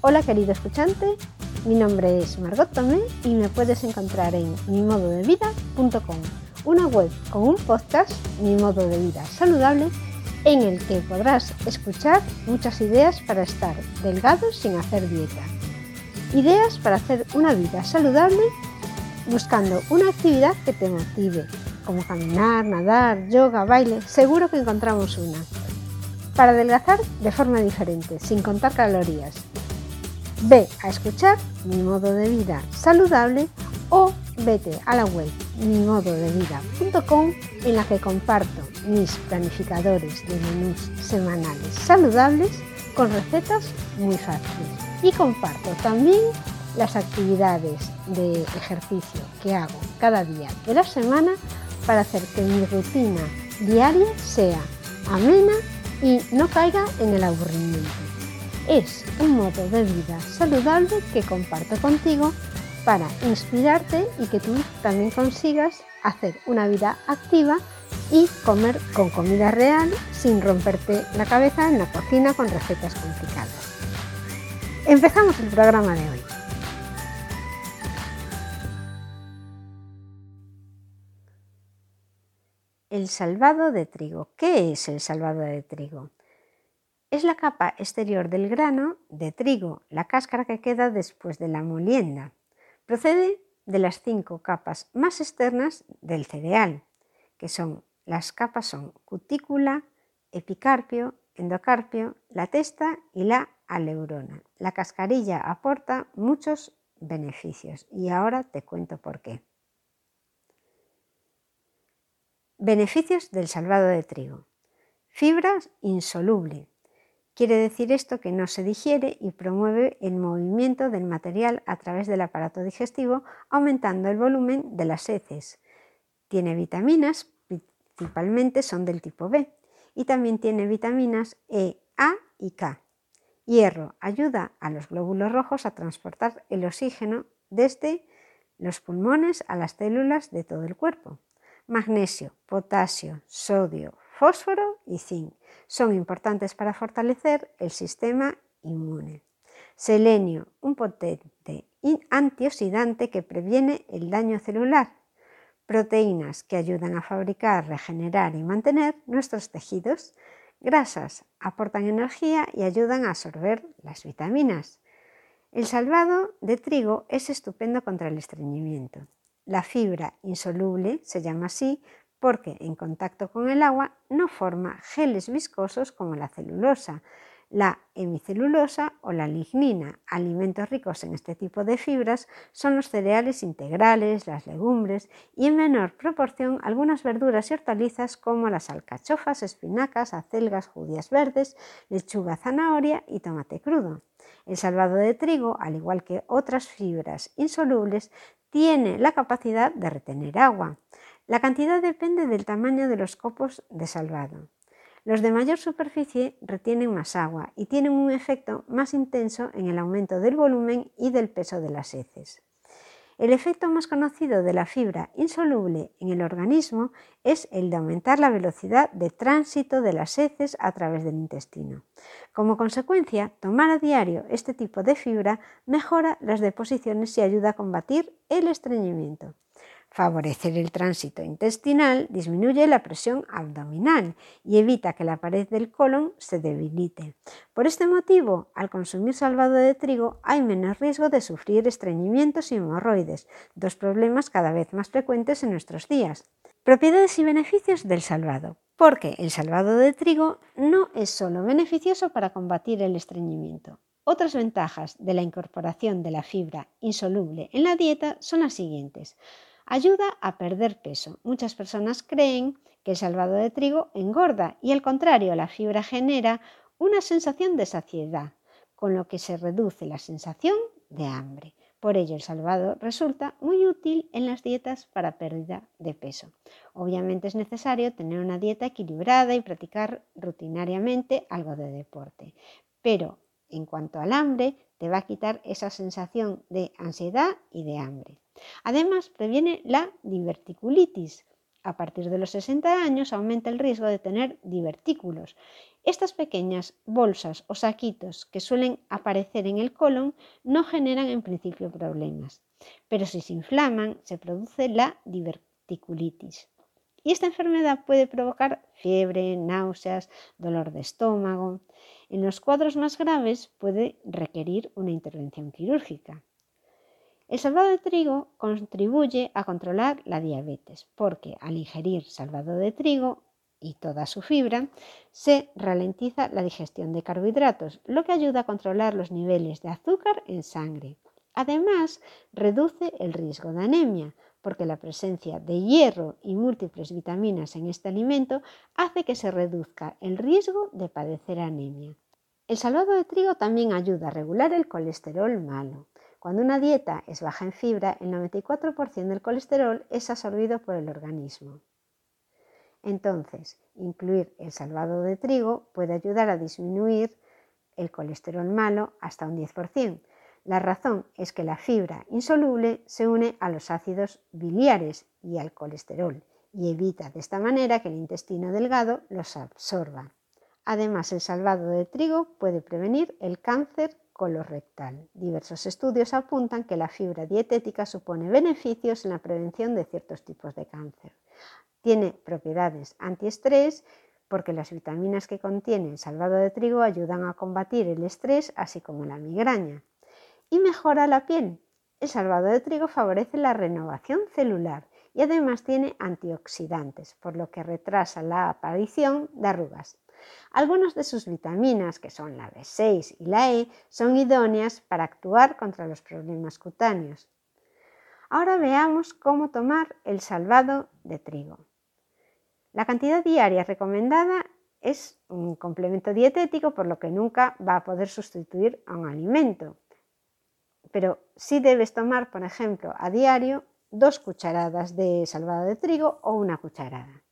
Hola querido escuchante, mi nombre es Margot Tomé y me puedes encontrar en mimododevida.com, una web con un podcast, Mi Modo de Vida Saludable, en el que podrás escuchar muchas ideas para estar delgado sin hacer dieta. Ideas para hacer una vida saludable buscando una actividad que te motive, como caminar, nadar, yoga, baile, seguro que encontramos una. Para adelgazar de forma diferente, sin contar calorías. Ve a escuchar mi modo de vida saludable o vete a la web mimododevida.com en la que comparto mis planificadores de menús semanales saludables con recetas muy fáciles. Y comparto también las actividades de ejercicio que hago cada día de la semana para hacer que mi rutina diaria sea amena y no caiga en el aburrimiento. Es un modo de vida saludable que comparto contigo para inspirarte y que tú también consigas hacer una vida activa y comer con comida real sin romperte la cabeza en la cocina con recetas complicadas. Empezamos el programa de hoy. El salvado de trigo. ¿Qué es el salvado de trigo? Es la capa exterior del grano de trigo, la cáscara que queda después de la molienda. Procede de las cinco capas más externas del cereal, que son las capas son cutícula, epicarpio, endocarpio, la testa y la aleurona. La cascarilla aporta muchos beneficios y ahora te cuento por qué. Beneficios del salvado de trigo. Fibras insoluble. Quiere decir esto que no se digiere y promueve el movimiento del material a través del aparato digestivo, aumentando el volumen de las heces. Tiene vitaminas, principalmente son del tipo B, y también tiene vitaminas E, A y K. Hierro ayuda a los glóbulos rojos a transportar el oxígeno desde los pulmones a las células de todo el cuerpo magnesio, potasio, sodio, fósforo y zinc. Son importantes para fortalecer el sistema inmune. Selenio, un potente antioxidante que previene el daño celular. Proteínas que ayudan a fabricar, regenerar y mantener nuestros tejidos. Grasas aportan energía y ayudan a absorber las vitaminas. El salvado de trigo es estupendo contra el estreñimiento. La fibra insoluble se llama así porque en contacto con el agua no forma geles viscosos como la celulosa, la hemicelulosa o la lignina. Alimentos ricos en este tipo de fibras son los cereales integrales, las legumbres y en menor proporción algunas verduras y hortalizas como las alcachofas, espinacas, acelgas, judías verdes, lechuga, zanahoria y tomate crudo. El salvado de trigo, al igual que otras fibras insolubles, tiene la capacidad de retener agua. La cantidad depende del tamaño de los copos de salvado. Los de mayor superficie retienen más agua y tienen un efecto más intenso en el aumento del volumen y del peso de las heces. El efecto más conocido de la fibra insoluble en el organismo es el de aumentar la velocidad de tránsito de las heces a través del intestino. Como consecuencia, tomar a diario este tipo de fibra mejora las deposiciones y ayuda a combatir el estreñimiento. Favorecer el tránsito intestinal disminuye la presión abdominal y evita que la pared del colon se debilite. Por este motivo, al consumir salvado de trigo hay menos riesgo de sufrir estreñimientos y hemorroides, dos problemas cada vez más frecuentes en nuestros días. Propiedades y beneficios del salvado. Porque el salvado de trigo no es solo beneficioso para combatir el estreñimiento. Otras ventajas de la incorporación de la fibra insoluble en la dieta son las siguientes. Ayuda a perder peso. Muchas personas creen que el salvado de trigo engorda y al contrario, la fibra genera una sensación de saciedad, con lo que se reduce la sensación de hambre. Por ello, el salvado resulta muy útil en las dietas para pérdida de peso. Obviamente es necesario tener una dieta equilibrada y practicar rutinariamente algo de deporte. Pero en cuanto al hambre, te va a quitar esa sensación de ansiedad y de hambre. Además, previene la diverticulitis, A partir de los 60 años aumenta el riesgo de tener divertículos. Estas pequeñas bolsas o saquitos que suelen aparecer en el colon no generan en principio problemas, pero si se inflaman se produce la diverticulitis. Y esta enfermedad puede provocar fiebre, náuseas, dolor de estómago. En los cuadros más graves puede requerir una intervención quirúrgica. El salvado de trigo contribuye a controlar la diabetes porque al ingerir salvado de trigo y toda su fibra, se ralentiza la digestión de carbohidratos, lo que ayuda a controlar los niveles de azúcar en sangre. Además, reduce el riesgo de anemia, porque la presencia de hierro y múltiples vitaminas en este alimento hace que se reduzca el riesgo de padecer anemia. El salvado de trigo también ayuda a regular el colesterol malo. Cuando una dieta es baja en fibra, el 94% del colesterol es absorbido por el organismo. Entonces, incluir el salvado de trigo puede ayudar a disminuir el colesterol malo hasta un 10%. La razón es que la fibra insoluble se une a los ácidos biliares y al colesterol y evita de esta manera que el intestino delgado los absorba. Además, el salvado de trigo puede prevenir el cáncer colorectal. Diversos estudios apuntan que la fibra dietética supone beneficios en la prevención de ciertos tipos de cáncer. Tiene propiedades antiestrés porque las vitaminas que contiene el salvado de trigo ayudan a combatir el estrés así como la migraña. Y mejora la piel. El salvado de trigo favorece la renovación celular y además tiene antioxidantes, por lo que retrasa la aparición de arrugas. Algunas de sus vitaminas, que son la B6 y la E, son idóneas para actuar contra los problemas cutáneos. Ahora veamos cómo tomar el salvado de trigo. La cantidad diaria recomendada es un complemento dietético, por lo que nunca va a poder sustituir a un alimento. Pero sí debes tomar, por ejemplo, a diario dos cucharadas de salvado de trigo o una cucharada.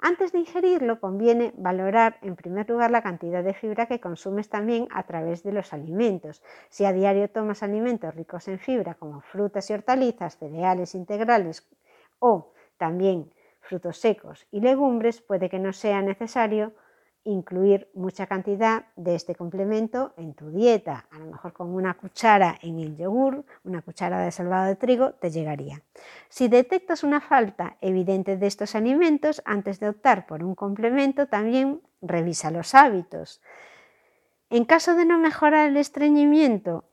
Antes de ingerirlo conviene valorar en primer lugar la cantidad de fibra que consumes también a través de los alimentos. Si a diario tomas alimentos ricos en fibra como frutas y hortalizas, cereales integrales o también frutos secos y legumbres, puede que no sea necesario incluir mucha cantidad de este complemento en tu dieta. A lo mejor con una cuchara en el yogur, una cuchara de salvado de trigo, te llegaría. Si detectas una falta evidente de estos alimentos, antes de optar por un complemento, también revisa los hábitos. En caso de no mejorar el estreñimiento,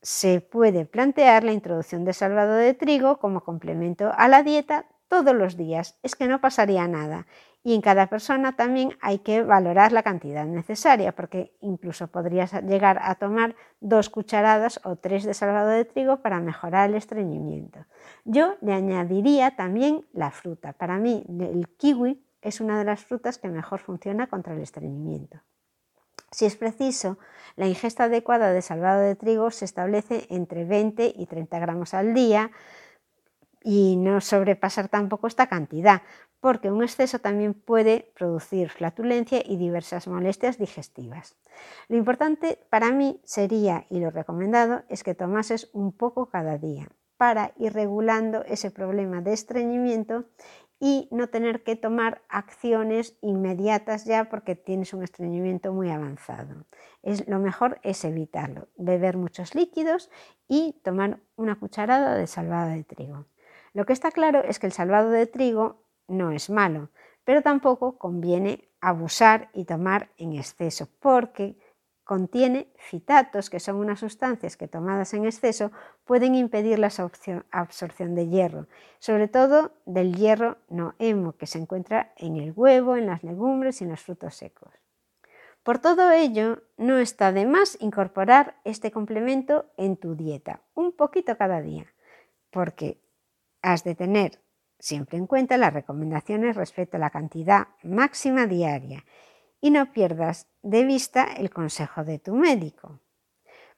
se puede plantear la introducción de salvado de trigo como complemento a la dieta todos los días. Es que no pasaría nada y en cada persona también hay que valorar la cantidad necesaria, porque incluso podrías llegar a tomar dos cucharadas o tres de salvado de trigo para mejorar el estreñimiento. Yo le añadiría también la fruta. Para mí el kiwi es una de las frutas que mejor funciona contra el estreñimiento. Si es preciso, la ingesta adecuada de salvado de trigo se establece entre 20 y 30 gramos al día y no sobrepasar tampoco esta cantidad, porque un exceso también puede producir flatulencia y diversas molestias digestivas. Lo importante para mí sería, y lo recomendado, es que tomases un poco cada día para ir regulando ese problema de estreñimiento y no tener que tomar acciones inmediatas ya porque tienes un estreñimiento muy avanzado. Es, lo mejor es evitarlo, beber muchos líquidos y tomar una cucharada de salvado de trigo. Lo que está claro es que el salvado de trigo no es malo, pero tampoco conviene abusar y tomar en exceso, porque contiene fitatos, que son unas sustancias que tomadas en exceso pueden impedir la absorción de hierro, sobre todo del hierro no hemo, que se encuentra en el huevo, en las legumbres y en los frutos secos. Por todo ello, no está de más incorporar este complemento en tu dieta, un poquito cada día, porque has de tener siempre en cuenta las recomendaciones respecto a la cantidad máxima diaria y no pierdas de vista el consejo de tu médico.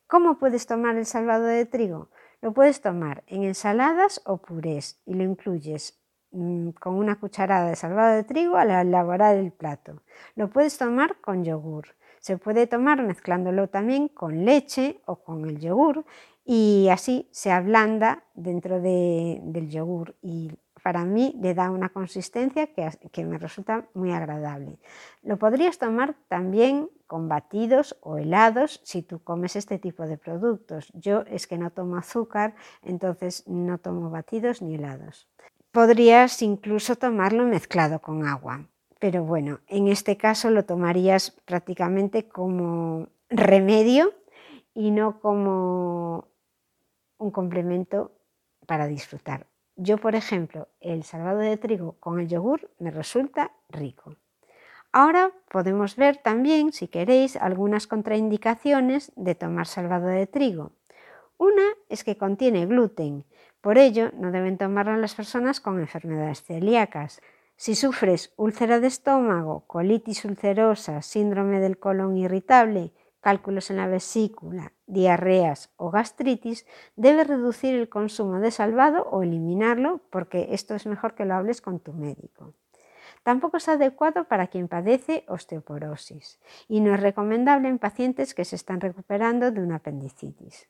¿Cómo puedes tomar el salvado de trigo? Lo puedes tomar en ensaladas o purés y lo incluyes mm, con una cucharada de salvado de trigo al elaborar el plato. Lo puedes tomar con yogur. Se puede tomar mezclándolo también con leche o con el yogur y así se ablanda dentro del yogur y para mí le da una consistencia que, me resulta muy agradable. Lo podrías tomar también con batidos o helados si tú comes este tipo de productos. Yo es que no tomo azúcar, entonces no tomo batidos ni helados. Podrías incluso tomarlo mezclado con agua, pero bueno, en este caso lo tomarías prácticamente como remedio y no como un complemento para disfrutar. Yo, por ejemplo, el salvado de trigo con el yogur me resulta rico. Ahora podemos ver también, si queréis, algunas contraindicaciones de tomar salvado de trigo. Una es que contiene gluten, por ello no deben tomarlo las personas con enfermedades celíacas. Si sufres úlcera de estómago, colitis ulcerosa, síndrome del colon irritable, cálculos en la vesícula, diarreas o gastritis, debes reducir el consumo de salvado o eliminarlo porque esto es mejor que lo hables con tu médico. Tampoco es adecuado para quien padece osteoporosis y no es recomendable en pacientes que se están recuperando de una apendicitis.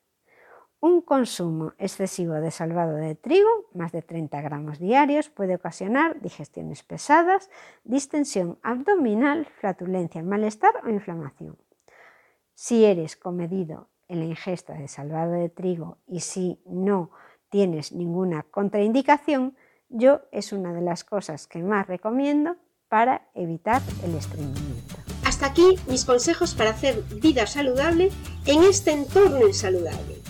Un consumo excesivo de salvado de trigo, más de 30 gramos diarios, puede ocasionar digestiones pesadas, distensión abdominal, flatulencia, malestar o inflamación. Si eres comedido en la ingesta de salvado de trigo y si no tienes ninguna contraindicación, yo es una de las cosas que más recomiendo para evitar el estreñimiento. Hasta aquí mis consejos para hacer vida saludable en este entorno insaludable.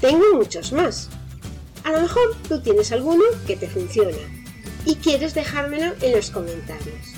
Tengo muchos más. A lo mejor tú tienes alguno que te funciona y quieres dejármelo en los comentarios.